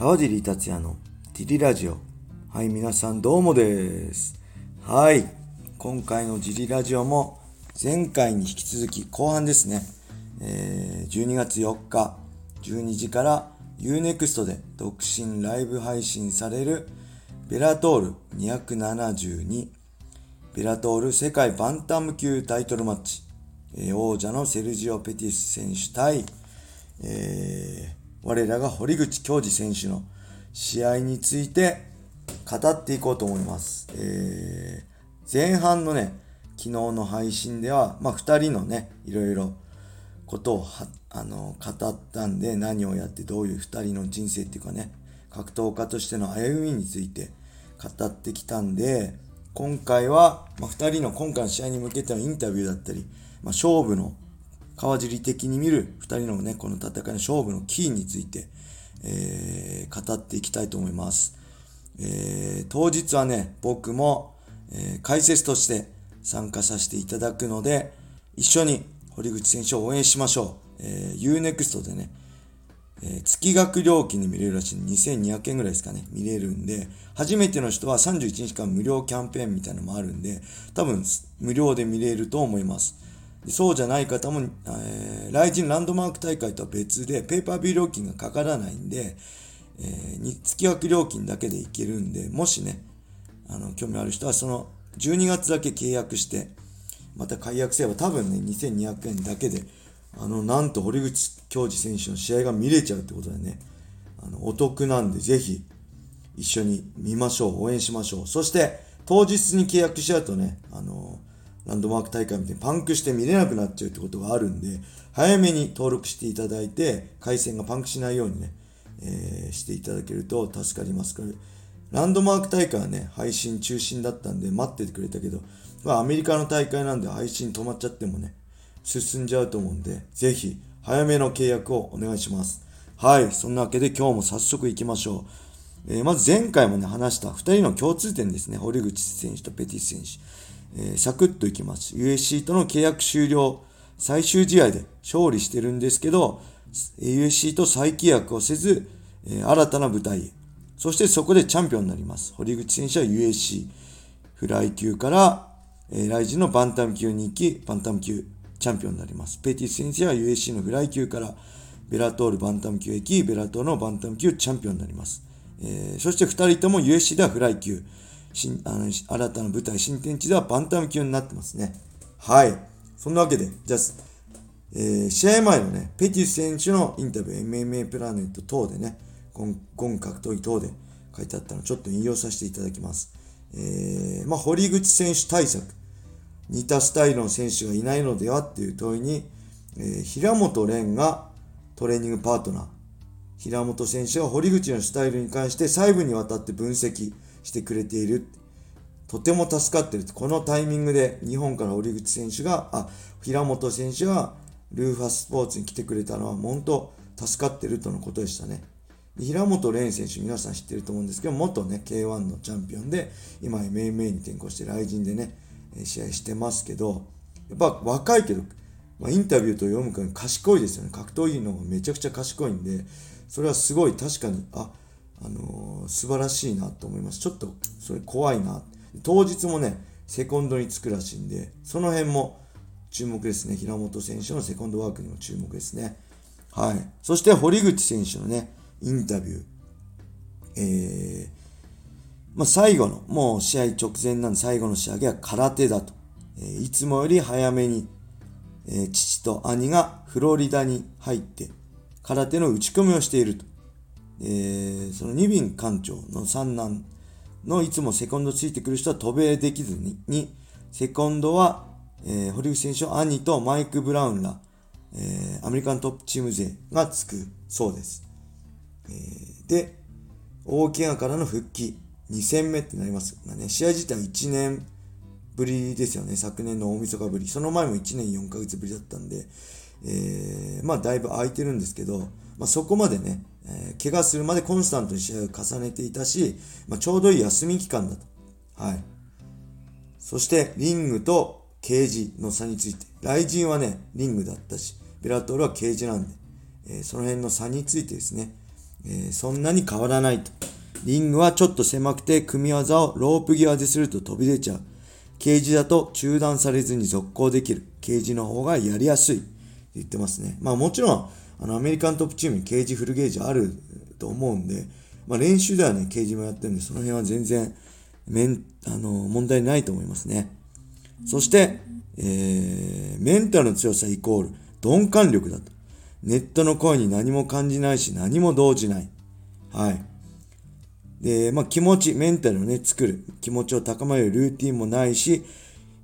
川尻達也のティリラジオ。はい、皆さんどうもです。はい、今回のジリラジオも前回に引き続き後半ですね。えー、12月4日12時から Unext で独身ライブ配信されるベラトール272ベラトール世界バンタム級タイトルマッチ、えー、王者のセルジオ・ペティス選手対、えー、我らが堀口恭司選手の試合について語っていこうと思います。えー、前半のね、昨日の配信では、まあ、2人のね、いろいろことをあの語ったんで、何をやってどういう2人の人生っていうかね、格闘家としての歩みについて語ってきたんで、今回は、まあ、2人の今回の試合に向けてのインタビューだったり、まあ、勝負の川尻的に見る2人のね、この戦いの勝負のキーについて、えー、語っていきたいと思います。えー、当日はね、僕も、えー、解説として参加させていただくので、一緒に堀口選手を応援しましょう。えー、Unext でね、えー、月額料金で見れるらしい2200円ぐらいですかね、見れるんで、初めての人は31日間無料キャンペーンみたいなのもあるんで、多分無料で見れると思います。そうじゃない方も、えー、来人ランドマーク大会とは別で、ペーパービュー料金がかからないんで、えー、月額料金だけでいけるんで、もしね、あの、興味ある人はその12月だけ契約して、また解約すれば多分ね、2200円だけで、あの、なんと堀口恭司選手の試合が見れちゃうってことでね、あの、お得なんで、ぜひ、一緒に見ましょう。応援しましょう。そして、当日に契約しちゃうとね、あの、ランドマーク大会みたいにパンクして見れなくなっちゃうってことがあるんで、早めに登録していただいて、回線がパンクしないようにね、えー、していただけると助かりますから、ランドマーク大会はね、配信中心だったんで待っててくれたけど、まあアメリカの大会なんで配信止まっちゃってもね、進んじゃうと思うんで、ぜひ早めの契約をお願いします。はい。そんなわけで今日も早速行きましょう。えー、まず前回もね、話した2人の共通点ですね。堀口選手とペティス選手。えー、サクッといきます。USC との契約終了、最終試合で勝利してるんですけど、USC と再契約をせず、えー、新たな舞台へ。そしてそこでチャンピオンになります。堀口選手は USC フライ級から、えー、ライジンのバンタム級に行き、バンタム級チャンピオンになります。ペティス先生は USC のフライ級からベラトールバンタム級へ行き、ベラトールのバンタム級チャンピオンになります。えー、そして2人とも USC ではフライ級、新あの新たな舞台、新天地ではバンタム級になってますね。はい。そんなわけで、じゃあ、えー、試合前のね、ペティス選手のインタビュー、MMA プラネット等でね、ゴンゴン格闘技等で書いてあったのちょっと引用させていただきます。えー、まあ、堀口選手対策。似たスタイルの選手がいないのではっていう問いに、えー、平本蓮がトレーニングパートナー。平本選手は堀口のスタイルに関して細部にわたって分析してくれている。とても助かってる。このタイミングで日本から堀口選手が、あ、平本選手がルーファススポーツに来てくれたのは本当助かってるとのことでしたね。平本蓮選手皆さん知ってると思うんですけど、元ね、K1 のチャンピオンで、今 MMA に転向して来人でね、試合してますけど、やっぱ若いけど、まあ、インタビューと読むから賢いですよね。格闘技の方がめちゃくちゃ賢いんで、それはすごい確かに、あ、あのー、素晴らしいなと思います。ちょっとそれ怖いな。当日もね、セコンドにつくらしいんで、その辺も注目ですね。平本選手のセコンドワークにも注目ですね。はい。そして堀口選手のね、インタビュー。えー、まあ、最後の、もう試合直前なんで最後の仕上げは空手だと。えー、いつもより早めに、えー、父と兄がフロリダに入って空手の打ち込みをしていると。えー、その二便館長の三男のいつもセコンドついてくる人は渡米できずに、にセコンドは、えー、堀口選手の兄とマイク・ブラウンら、えー、アメリカントップチーム勢がつくそうです。えー、で、大怪我からの復帰。2戦目ってなります。まあね、試合自体は1年ぶりですよね。昨年の大晦日ぶり。その前も1年4ヶ月ぶりだったんで、えー、まあだいぶ空いてるんですけど、まあそこまでね、えー、怪我するまでコンスタントに試合を重ねていたし、まあちょうどいい休み期間だと。はい。そしてリングとケージの差について。雷神はね、リングだったし、ベラトールはケージなんで、えー、その辺の差についてですね、えー、そんなに変わらないと。リングはちょっと狭くて組み技をロープ際ですると飛び出ちゃう。ケージだと中断されずに続行できる。ケージの方がやりやすい。言ってますね。まあもちろん、あのアメリカントップチームにケージフルゲージあると思うんで、まあ練習ではね、ケージもやってるんで、その辺は全然、めん、あの、問題ないと思いますね。そして、えー、メンタルの強さイコール鈍感力だと。ネットの声に何も感じないし何も動じない。はい。で、まあ気持ち、メンタルをね、作る。気持ちを高めるルーティンもないし、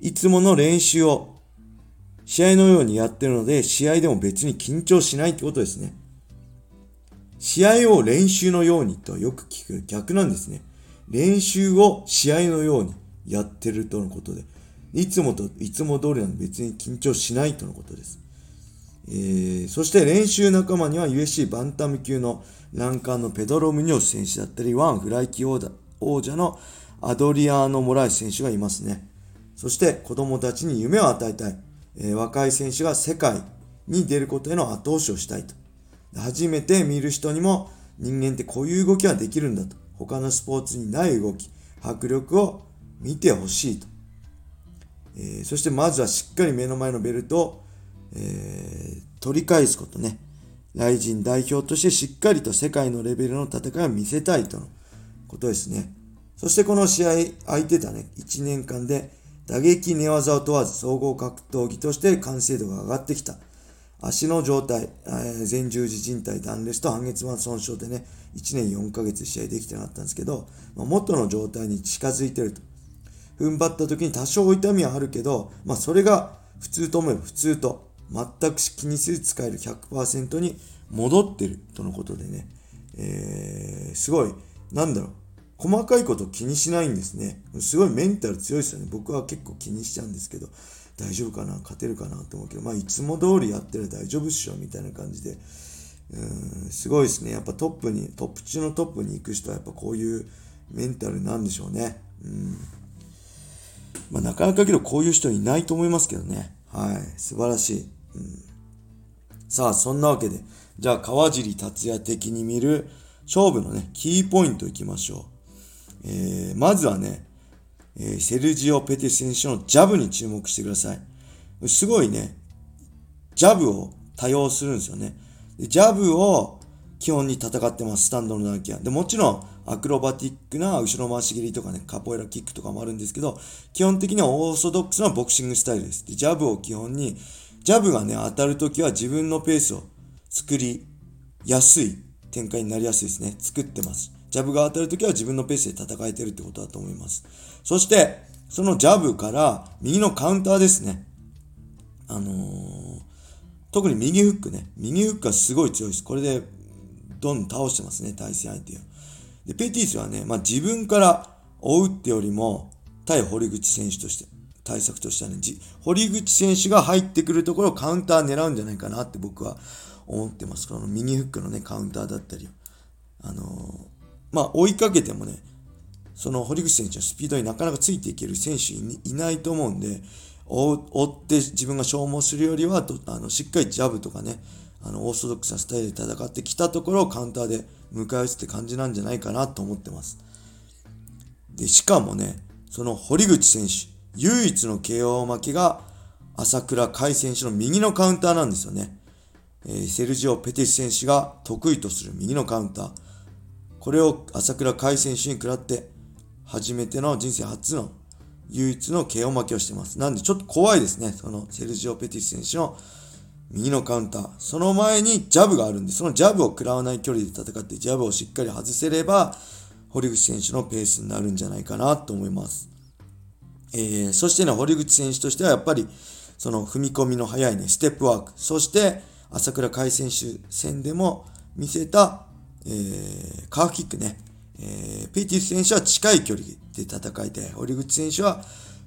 いつもの練習を試合のようにやってるので、試合でも別に緊張しないってことですね。試合を練習のようにとよく聞く逆なんですね。練習を試合のようにやってるとのことで。いつもと、いつも通りなので別に緊張しないとのことです。えー、そして練習仲間には USC バンタム級の欄干のペドロ・ムニョス選手だったり、ワンフライ級王者のアドリアーノ・モライス選手がいますね。そして子供たちに夢を与えたい、え、若い選手が世界に出ることへの後押しをしたいと。初めて見る人にも人間ってこういう動きはできるんだと。他のスポーツにない動き、迫力を見てほしいと。えー、そしてまずはしっかり目の前のベルトを、えー、取り返すことね。ライジン代表としてしっかりと世界のレベルの戦いを見せたいとのことですね。そしてこの試合、空いてたね、1年間で打撃寝技を問わず総合格闘技として完成度が上がってきた。足の状態、えー、前十字靭帯断裂と半月板損傷でね、1年4ヶ月試合できてなかったんですけど、まあ、元の状態に近づいてると。踏ん張った時に多少痛みはあるけど、まあそれが普通と思えば普通と、全く気にせず使える100%に戻ってるとのことでね、えー、すごい、なんだろう、細かいこと気にしないんですね。すごいメンタル強いですよね。僕は結構気にしちゃうんですけど、大丈夫かな？勝てるかなと思うけど、まあいつも通りやってる大丈夫っしょみたいな感じで、うん、すごいですね。やっぱトップに、トップ中のトップに行く人はやっぱこういうメンタルなんでしょうね。うんまあ、なかなかけどこういう人いないと思いますけどね。はい。素晴らしい。うん、さあ、そんなわけで、じゃあ川尻達也的に見る勝負のね、キーポイントいきましょう。えー、まずはね、えー、セルジオ・ペティ選手のジャブに注目してください。すごいね、ジャブを多用するんですよね。でジャブを基本に戦ってます、スタンドの打撃は。で、もちろん、アクロバティックな後ろ回し蹴りとかね、カポエラキックとかもあるんですけど、基本的にはオーソドックスなボクシングスタイルです。で、ジャブを基本に、ジャブがね、当たるときは自分のペースを作りやすい展開になりやすいですね。作ってます。ジャブが当たるときは自分のペースで戦えてるってことだと思います。そして、そのジャブから右のカウンターですね。あのー、特に右フックね。右フックはすごい強いです。これで、どんどん倒してますね、対戦相手を。で、ペティスはね、まあ、自分から追うってよりも、対堀口選手として、対策としてはね、堀口選手が入ってくるところをカウンター狙うんじゃないかなって僕は思ってます。この右フックのね、カウンターだったり、あのー、まあ、追いかけてもね、その堀口選手のスピードになかなかついていける選手いないと思うんで、追って自分が消耗するよりは、あのしっかりジャブとかね、あのオーソドックスなスタイルで戦ってきたところをカウンターで迎え撃つって感じなんじゃないかなと思ってます。で、しかもね、その堀口選手、唯一の KO 負けが朝倉海選手の右のカウンターなんですよね。えー、セルジオ・ペティス選手が得意とする右のカウンター。これを朝倉海選手に食らって、初めての人生初の唯一の KO 負けをしてます。なんでちょっと怖いですね。そのセルジオ・ペティス選手の右のカウンター。その前にジャブがあるんで、そのジャブを食らわない距離で戦って、ジャブをしっかり外せれば、堀口選手のペースになるんじゃないかなと思います。えー、そしてね、堀口選手としてはやっぱり、その踏み込みの速いね、ステップワーク。そして、朝倉海選手戦でも見せた、えー、カーフキックね。えー、ペティス選手は近い距離で戦いて、堀口選手は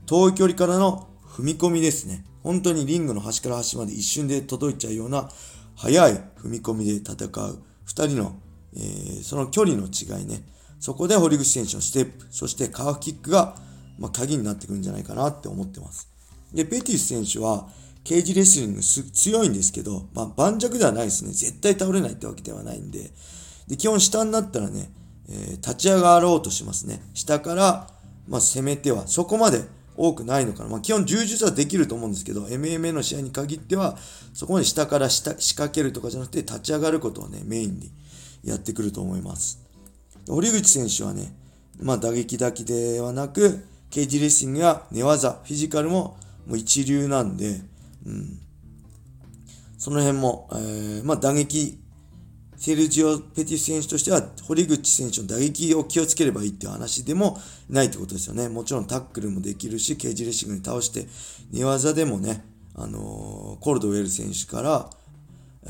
遠い距離からの踏み込みですね。本当にリングの端から端まで一瞬で届いちゃうような速い踏み込みで戦う二人の、えー、その距離の違いね。そこで堀口選手のステップ、そしてカーフキックが、まあ、鍵になってくるんじゃないかなって思ってます。で、ペティス選手は、ケージレスリング強いんですけど、まあ、盤石ではないですね。絶対倒れないってわけではないんで。で、基本下になったらね、えー、立ち上がろうとしますね。下から、まあ、攻めては、そこまで多くないのかな。まあ、基本柔術はできると思うんですけど、MMA の試合に限っては、そこまで下から下仕掛けるとかじゃなくて、立ち上がることをね、メインにやってくると思います。堀口選手はね、まあ、打撃だけではなく、ケージレッシングや寝技、フィジカルももう一流なんで、うん。その辺も、えー、まあ、打撃、セルジオ・ペティス選手としては、堀口選手の打撃を気をつければいいっていう話でもないってことですよね。もちろんタックルもできるし、ケージレシングに倒して、寝技でもね、あのー、コールドウェル選手から、え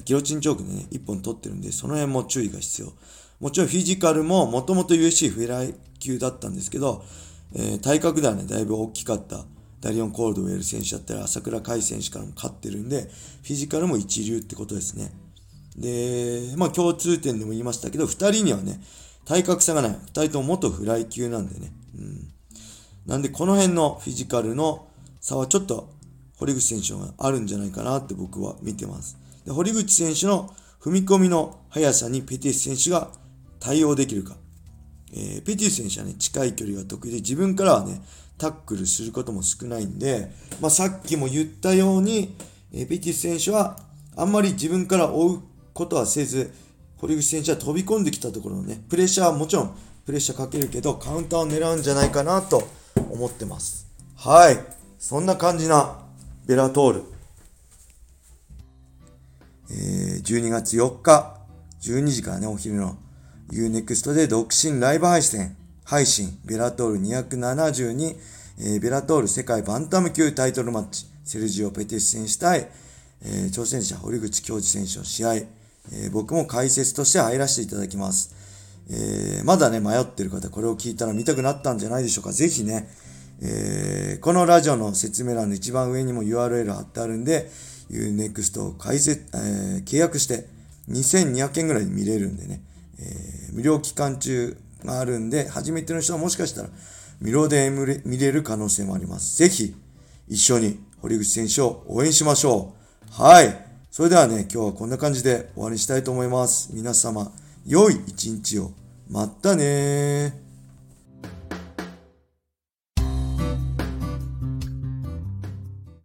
ー、ギロチンチョークでね、一本取ってるんで、その辺も注意が必要。もちろんフィジカルも、もともと USC フェライ級だったんですけど、えー、体格ではね、だいぶ大きかったダリオン・コールドウェル選手だったり、朝倉海選手からも勝ってるんで、フィジカルも一流ってことですね。で、まあ共通点でも言いましたけど、二人にはね、体格差がない。二人とも元フライ級なんでね。うん。なんでこの辺のフィジカルの差はちょっと堀口選手があるんじゃないかなって僕は見てます。で堀口選手の踏み込みの速さにペティス選手が対応できるか。えー、ペティス選手はね、近い距離が得意で、自分からはね、タックルすることも少ないんで、まあ、さっきも言ったように、えーペティス選手はあんまり自分から追うことはせず、堀口選手は飛び込んできたところのね、プレッシャーはもちろんプレッシャーかけるけど、カウンターを狙うんじゃないかなと思ってます。はい。そんな感じなベラトール。えー、12月4日、12時からね、お昼の Unext で独身ライブ配信。配信、ベラトール272、えー、ベラトール世界バンタム級タイトルマッチ、セルジオ・ペティス選手対、えー、挑戦者堀口教授選手の試合、えー、僕も解説として入らせていただきます。えー、まだね、迷ってる方、これを聞いたら見たくなったんじゃないでしょうか。ぜひね、えー、このラジオの説明欄の一番上にも URL 貼ってあるんで、UNEXT を解説、えー、契約して2200円ぐらい見れるんでね、えー、無料期間中があるんで、初めての人はもしかしたら無料で見れる可能性もあります。ぜひ、一緒に堀口選手を応援しましょう。はい。それではね、今日はこんな感じで終わりにしたいと思います。皆様、良い一日を。またね